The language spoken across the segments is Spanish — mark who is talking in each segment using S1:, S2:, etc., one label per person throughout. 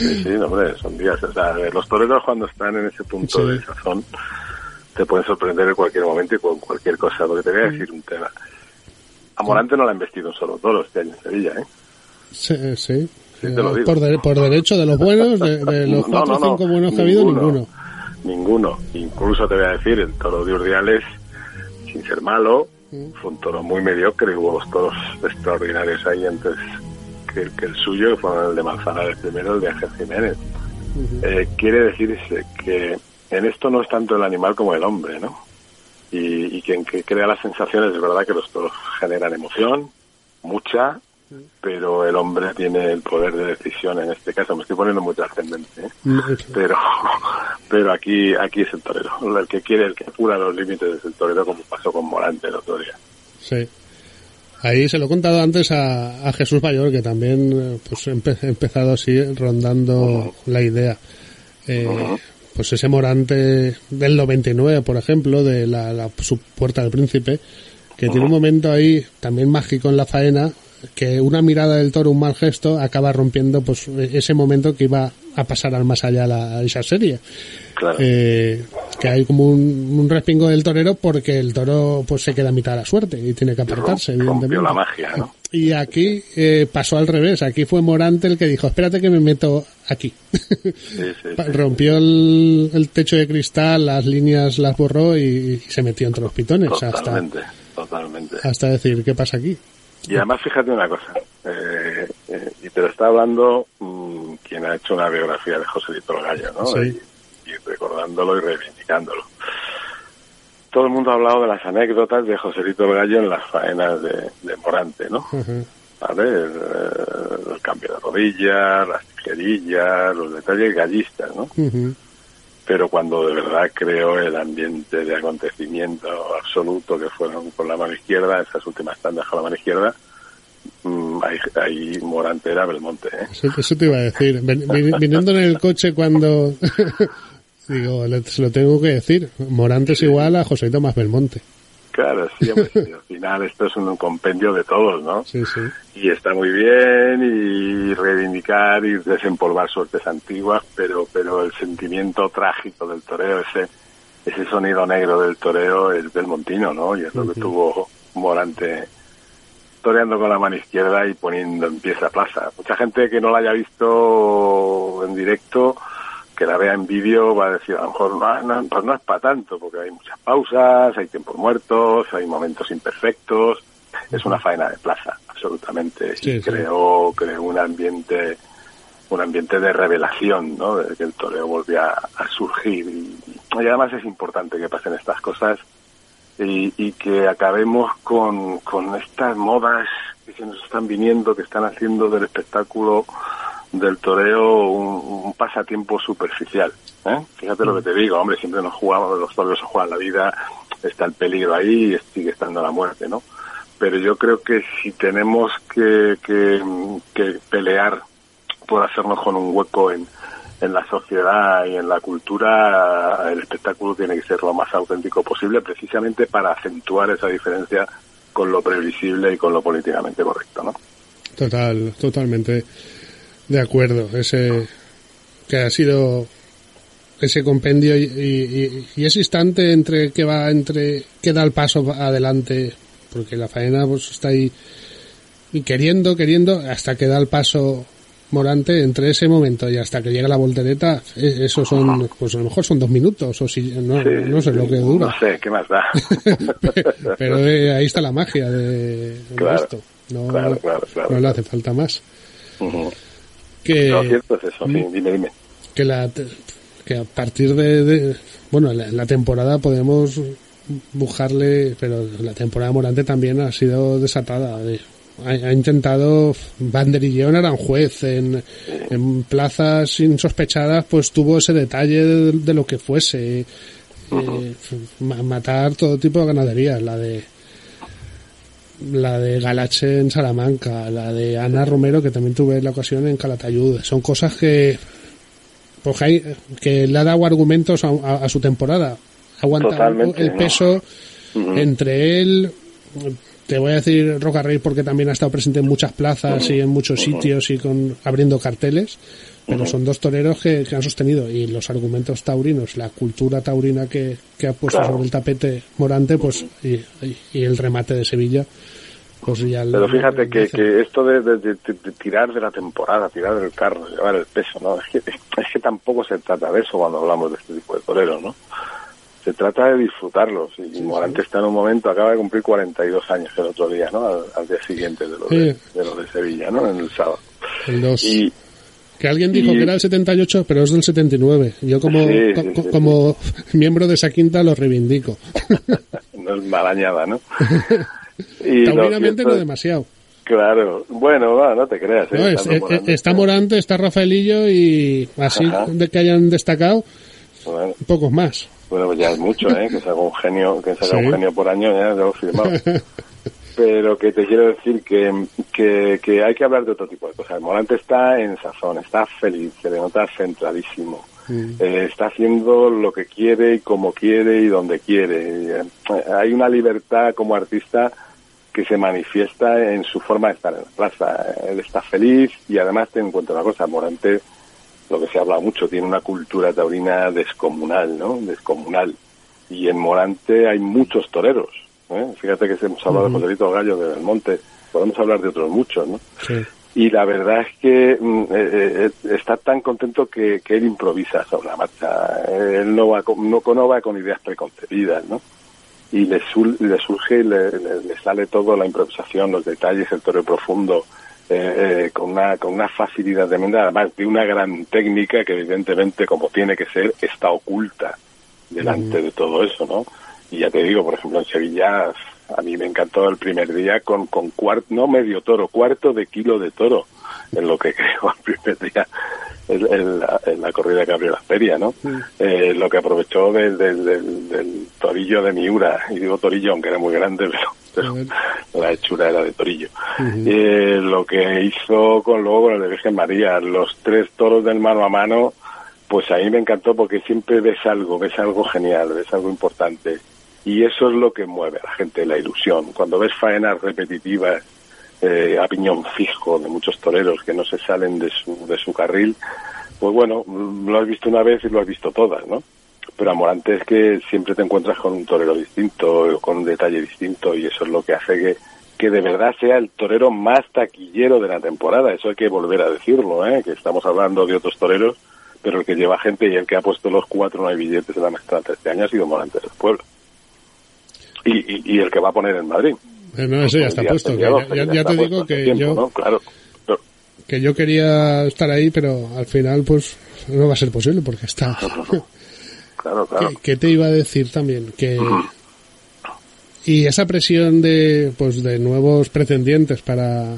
S1: Sí, sí, hombre, son días. O sea, los toreros cuando están en ese punto de sazón te pueden sorprender en cualquier momento y con cualquier cosa. Porque te voy a decir un tema. A Morante no le han vestido un solo toro este año en Sevilla, ¿eh?
S2: Sí, sí.
S1: Sí, te lo digo.
S2: Por, de- por derecho de los buenos, de, de los
S1: No,
S2: cuatro o
S1: no, no,
S2: cinco buenos que ha habido, ninguno.
S1: Ninguno. Incluso te voy a decir, el toro de Urdiales, sin ser malo, fue un toro muy mediocre. Hubo dos toros extraordinarios ahí antes que, que el suyo, que fueron el de Manzanares primero, el de Ángel Jiménez. Eh, quiere decirse que en esto no es tanto el animal como el hombre, ¿no? Y, y quien que crea las sensaciones, es verdad que los toros generan emoción, mucha, pero el hombre tiene el poder de decisión en este caso. Me estoy poniendo muy trascendente, ¿eh? Pero pero aquí aquí es el torero el que quiere el que apura los límites es el torero como pasó con Morante el otro día
S2: Sí. Ahí se lo he contado antes a, a Jesús Mayor, que también eh, pues empe- ha empezado así rondando la idea. Eh, Pues ese Morante del 99, por ejemplo, de la, la su Puerta del Príncipe, que tiene un momento ahí también mágico en la faena, que una mirada del toro, un mal gesto, acaba rompiendo pues ese momento que iba a pasar al más allá la, esa serie.
S1: claro
S2: Eh, que hay como un, un respingo del torero porque el toro pues se queda a mitad de la suerte y tiene que apartarse,
S1: rompió
S2: evidentemente.
S1: la magia no
S2: Y aquí eh, pasó al revés, aquí fue Morante el que dijo, espérate que me meto aquí.
S1: sí, sí, sí.
S2: Rompió el, el techo de cristal, las líneas las borró y, y se metió entre los pitones hasta,
S1: totalmente totalmente
S2: hasta decir, ¿qué pasa aquí?
S1: Y además fíjate una cosa eh, eh, y te lo está hablando mm, quien ha hecho una biografía de José Víctor Gallo no
S2: Sí.
S1: y, y recordándolo y reivindicándolo todo el mundo ha hablado de las anécdotas de José Víctor Gallo en las faenas de, de Morante, ¿no?
S2: Ujú.
S1: ¿vale? El, eh, el cambio de rodillas, las tijerillas, los detalles gallistas, ¿no?
S2: Ujú.
S1: Pero cuando de verdad creó el ambiente de acontecimiento absoluto que fueron con la mano izquierda, esas últimas tandas con la mano izquierda, mm, ahí, ahí Morante era Belmonte, ¿eh?
S2: Eso, eso te iba a decir. Ven- viniendo en el coche cuando... Digo, le- se lo tengo que decir. Morante es igual a José Tomás Belmonte.
S1: Claro, sí, sí, al final esto es un compendio de todos, ¿no?
S2: Sí, sí.
S1: y está muy bien y reivindicar y desempolvar suertes antiguas, pero pero el sentimiento trágico del toreo, ese ese sonido negro del toreo es del Montino, ¿no? Y es lo que tuvo Morante toreando con la mano izquierda y poniendo en pie esa plaza. Mucha gente que no la haya visto en directo, que la vea en vídeo, va a decir, a lo mejor no, no, pues no es para tanto, porque hay muchas pausas, hay tiempos muertos, hay momentos imperfectos, es una faena de plaza, absolutamente.
S2: Sí,
S1: y
S2: sí.
S1: creó, creó un ambiente un ambiente de revelación, ¿no? De que el toreo volvía a surgir. Y, y además es importante que pasen estas cosas y, y que acabemos con, con estas modas que se nos están viniendo, que están haciendo del espectáculo del toreo un, un pasatiempo superficial. ¿eh? Fíjate lo que te digo, hombre, siempre nos jugamos, los toreros se juegan la vida, está el peligro ahí y sigue estando la muerte, ¿no? Pero yo creo que si tenemos que, que, pelear por hacernos con un hueco en, en la sociedad y en la cultura, el espectáculo tiene que ser lo más auténtico posible, precisamente para acentuar esa diferencia con lo previsible y con lo políticamente correcto, ¿no?
S2: Total, totalmente de acuerdo. Ese que ha sido ese compendio y, y- y ese instante entre que va entre que da el paso adelante porque la faena pues está ahí y queriendo queriendo hasta que da el paso Morante entre ese momento y hasta que llega la voltereta e- eso son pues a lo mejor son dos minutos o si no,
S1: Sí,
S2: no sé lo que
S1: No
S2: dura
S1: sé, ¿qué más da?
S2: pero eh, ahí está la magia de, de
S1: Claro,
S2: esto no,
S1: claro, claro, claro.
S2: no le hace falta más que
S1: Lo cierto es eso, sí, dime, dime.
S2: que la que a partir de, de- bueno la, la temporada podemos bujarle pero la temporada Morante también ha sido desatada de- ha, ha intentado Banderillón era un juez en, en plazas insospechadas pues tuvo ese detalle de, lo que fuese eh, ma- matar todo tipo de ganaderías la de la de Galache en Salamanca, la de Ana Romero, que también tuve la ocasión en Calatayud. Son cosas que, pues que le ha dado argumentos a su temporada. Aguanta
S1: Totalmente,
S2: el
S1: ¿no?
S2: peso entre él, te voy a decir Roca Rey porque también ha estado presente en muchas plazas y en muchos sitios y con abriendo carteles. pero son dos toreros que, han sostenido y los argumentos taurinos, la cultura taurina que, ha puesto sobre el tapete Morante, pues y, el remate de Sevilla, pues ya
S1: Pero fíjate que, que esto de, tirar de la temporada, tirar del carro, llevar el peso, ¿no? Es que, es que tampoco se trata de eso cuando hablamos de este tipo de toreros, ¿no? Se trata de disfrutarlos. Y Morante está en un momento, acaba de cumplir 42 años el otro día, ¿no? Al, día siguiente de lo de, lo de Sevilla, ¿no? En el sábado.
S2: El Y, que alguien dijo que era el 78, pero es del 79. Yo como, como miembro de esa quinta lo reivindico.
S1: no es malañada, ¿no?
S2: y Taurínamente no demasiado.
S1: Claro, bueno, no te creas. ¿eh?
S2: Eh, eh, está Morante, está Rafaelillo y así de que hayan destacado, pocos más.
S1: Bueno, pues ya es mucho, ¿eh? Que salga un genio, que salga un genio por año, ya lo he firmado. pero que te quiero decir que, que, hay que hablar de otro tipo de cosas. Morante está en sazón, está feliz, se le nota centradísimo. Mm. Eh, está haciendo lo que quiere y como quiere y donde quiere. Eh, hay una libertad como artista que se manifiesta en su forma de estar en la plaza. Él está feliz y además te encuentro una cosa, Morante, lo que se habla mucho, tiene una cultura taurina descomunal, ¿no? Descomunal. Y en Morante hay muchos toreros ¿eh? Fíjate que hemos hablado de Joselito Gallo de Belmonte, podemos hablar de otros muchos, ¿no? Y la verdad es que mm, eh, eh, está tan contento que, él improvisa sobre la marcha. Él no va, con, no, va con ideas preconcebidas, ¿no? Y le, le surge, le, le, sale todo la improvisación, los detalles, el toro profundo, con, una, con una facilidad tremenda, además de una gran técnica que evidentemente, como tiene que ser, está oculta delante de todo eso, ¿no? Y ya te digo, por ejemplo, en Sevilla a mí me encantó el primer día con, con cuarto, no medio toro, cuarto de kilo de toro, en lo que creo el primer día en, la, corrida que abrió la feria, ¿no? Eh, lo que aprovechó del, del, torillo de Miura, y digo torillo aunque era muy grande, pero, la hechura era de torillo. eh, lo que hizo con luego con el de Virgen María, los tres toros del mano a mano, pues a mí me encantó porque siempre ves algo, ves algo genial, ves algo importante y eso es lo que mueve a la gente, la ilusión. Cuando ves faenas repetitivas, eh, a piñón fijo de muchos toreros que no se salen de su, de su carril, pues bueno, lo has visto una vez y lo has visto todas, ¿no? Pero Amorante es que siempre te encuentras con un torero distinto, con un detalle distinto, y eso es lo que hace que, que de verdad sea el torero más taquillero de la temporada. Eso hay que volver a decirlo, ¿eh? Que estamos hablando de otros toreros, pero el que lleva gente y el que ha puesto los cuatro no hay billetes de la maestranza este año ha sido Morante del Pueblo y, y, el que va a poner en Madrid.
S2: Eh, no, eso ya está puesto. ya, te digo que yo,
S1: claro,
S2: que yo quería estar ahí, pero al final pues no va a ser posible porque está.
S1: claro, claro.
S2: ¿Qué, te iba a decir también? Que y esa presión de pues de nuevos pretendientes para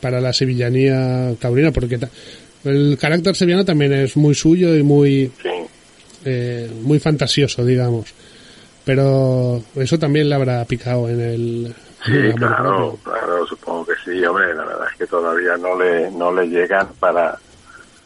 S2: para la sevillanía taurina, porque el carácter sevillano también es muy suyo y muy eh, muy fantasioso, digamos. Pero eso también le habrá picado en el...
S1: Sí, claro, claro, supongo que sí, hombre, la verdad es que todavía no le, no le llegan para,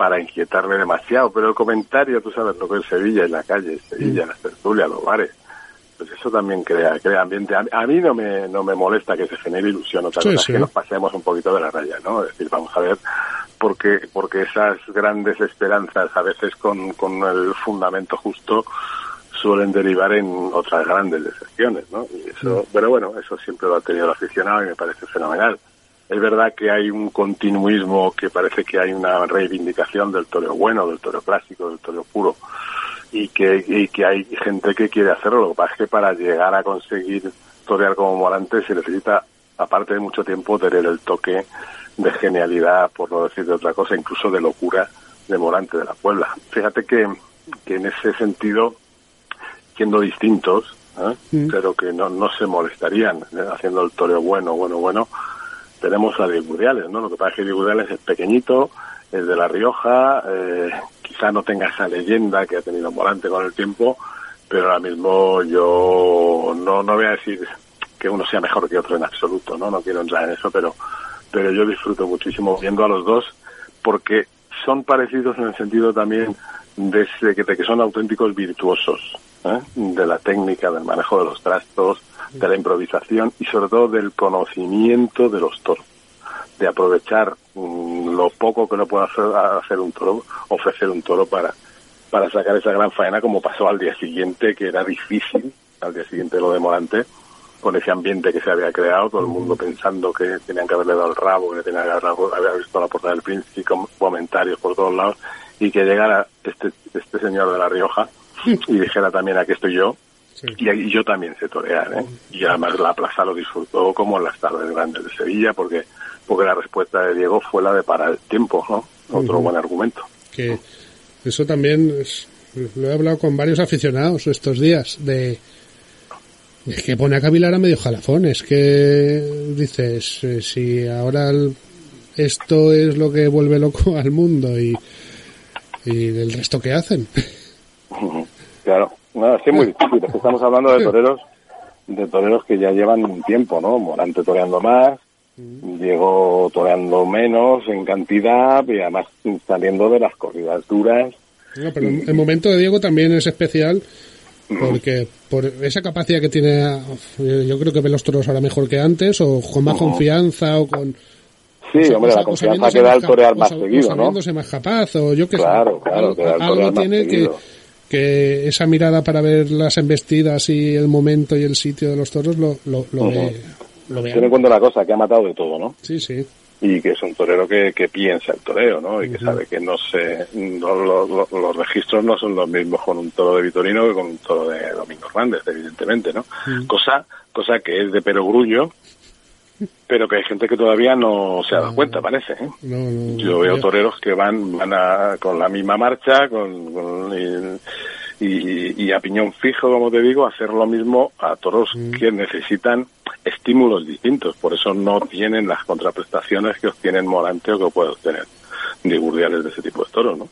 S1: para inquietarle demasiado, pero el comentario, tú sabes lo que es Sevilla en la calle, Sevilla, en las tertulias, los bares, pues eso también crea, crea ambiente. A, mí no me, no me molesta que se genere ilusión, otra cosa es que nos pasemos un poquito de la raya, ¿no? Es decir, vamos a ver, porque, porque esas grandes esperanzas, a veces con, con el fundamento justo, suelen derivar en otras grandes decepciones, ¿no? Y eso, pero bueno, eso siempre lo ha tenido el aficionado y me parece fenomenal. Es verdad que hay un continuismo que parece que hay una reivindicación del toreo bueno, del toreo clásico, del toreo puro, y que, y que hay gente que quiere hacerlo. Lo que pasa es que para llegar a conseguir torear como Morante se necesita, aparte de mucho tiempo, tener el toque de genialidad, por no decir de otra cosa, incluso de locura de Morante de la Puebla. Fíjate que, que en ese sentido siendo distintos, ¿eh? mm. pero que no, no se molestarían ¿eh? haciendo el toreo bueno, bueno, bueno. Tenemos a Diego ¿no? Lo que pasa es que Diego es pequeñito, es de La Rioja, eh, quizá no tenga esa leyenda que ha tenido Morante con el tiempo, pero ahora mismo yo no, no voy a decir que uno sea mejor que otro en absoluto, ¿no? No quiero entrar en eso, pero, pero yo disfruto muchísimo viendo a los dos porque son parecidos en el sentido también de, de que son auténticos virtuosos. ¿eh? de la técnica, del manejo de los trastos, de la improvisación y sobre todo del conocimiento de los toros, de aprovechar mm, lo poco que no puede hacer, hacer un toro, ofrecer un toro para, para sacar esa gran faena como pasó al día siguiente, que era difícil, al día siguiente lo de Morante, con ese ambiente que se había creado, todo el mundo pensando que tenían que haberle dado el rabo, que tenían que haber visto la puerta del príncipe, comentarios por todos lados, y que llegara este, este señor de La Rioja y dijera también aquí estoy yo, y, yo también sé torear, ¿eh? Y además la plaza lo disfrutó como en las tardes grandes de Sevilla, porque porque la respuesta de Diego fue la de parar el tiempo, ¿no? Otro buen argumento.
S2: Que eso también lo he hablado con varios aficionados estos días, de, que pone a cavilar a medio jalafón, es que dices, eh, si ahora esto es lo que vuelve loco al mundo y, y el resto que hacen.
S1: No, es que es muy difícil, estamos hablando de toreros, de toreros que ya llevan un tiempo, ¿no? Morante toreando más, Diego toreando menos en cantidad y además saliendo de las corridas duras.
S2: pero el momento de Diego también es especial porque por esa capacidad que tiene, yo creo que ve los toros ahora mejor que antes o con más confianza o con...
S1: Sí, hombre, la confianza que da el torear más seguido, ¿no?
S2: más capaz o yo que
S1: claro, Claro,
S2: algo, tiene que que esa mirada para ver las embestidas y el momento y el sitio de los toros lo, lo, lo ve.
S1: Ten en cuenta una cosa, que ha matado de todo, ¿no?
S2: Sí, sí.
S1: Y que es un torero que, que piensa el toreo, ¿no? Y que sabe que no se, los registros no son los mismos con un toro de Vitorino que con un toro de Domingo Hernández, evidentemente, ¿no? Cosa, cosa que es de perogrullo, pero que hay gente que todavía no se ha dado cuenta, parece. ¿eh? Yo veo toreros que van, van a, con la misma marcha, con, y, a piñón fijo, como te digo, hacer lo mismo a toros que necesitan estímulos distintos. Por eso no tienen las contraprestaciones que obtienen Morante o que puede obtener de de ese tipo de toros, ¿no?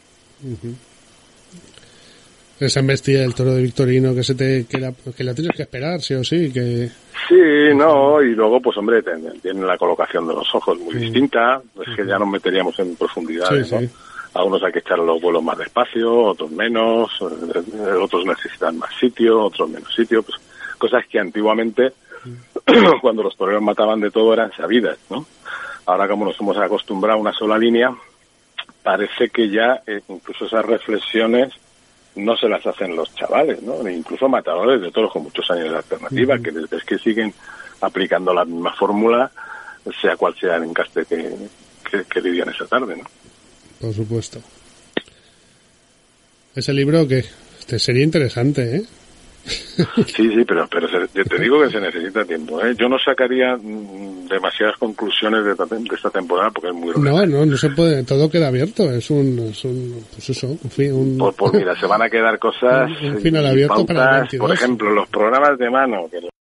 S2: Esa embestida del toro de Victorino que se te que la, que la tienes que esperar sí o sí que
S1: sí no y luego pues hombre tiene la colocación de los ojos muy distinta es que ya nos meteríamos en profundidad algunos hay que echar los vuelos más despacio otros menos eh, otros necesitan más sitio otros menos sitio pues cosas que antiguamente cuando los toreros mataban de todo eran sabidas no ahora como nos hemos acostumbrado a una sola línea parece que ya eh, incluso esas reflexiones no se las hacen los chavales, ¿no? incluso matadores de todos con muchos años de alternativa, que desde que siguen aplicando la misma fórmula, sea cual sea el encaste que, que, que lidian esa tarde, ¿no?
S2: Por supuesto. Ese libro que este sería interesante, ¿eh?
S1: Sí, sí, pero, pero te digo que se necesita tiempo. ¿eh? Yo no sacaría mm, demasiadas conclusiones de, esta temporada porque es muy
S2: No, no, no se puede, todo queda abierto. Es un, es un pues eso, un fin. Un...
S1: Pues, pues, mira, se van a quedar cosas.
S2: Un, final abierto para
S1: Por ejemplo, los programas de mano, que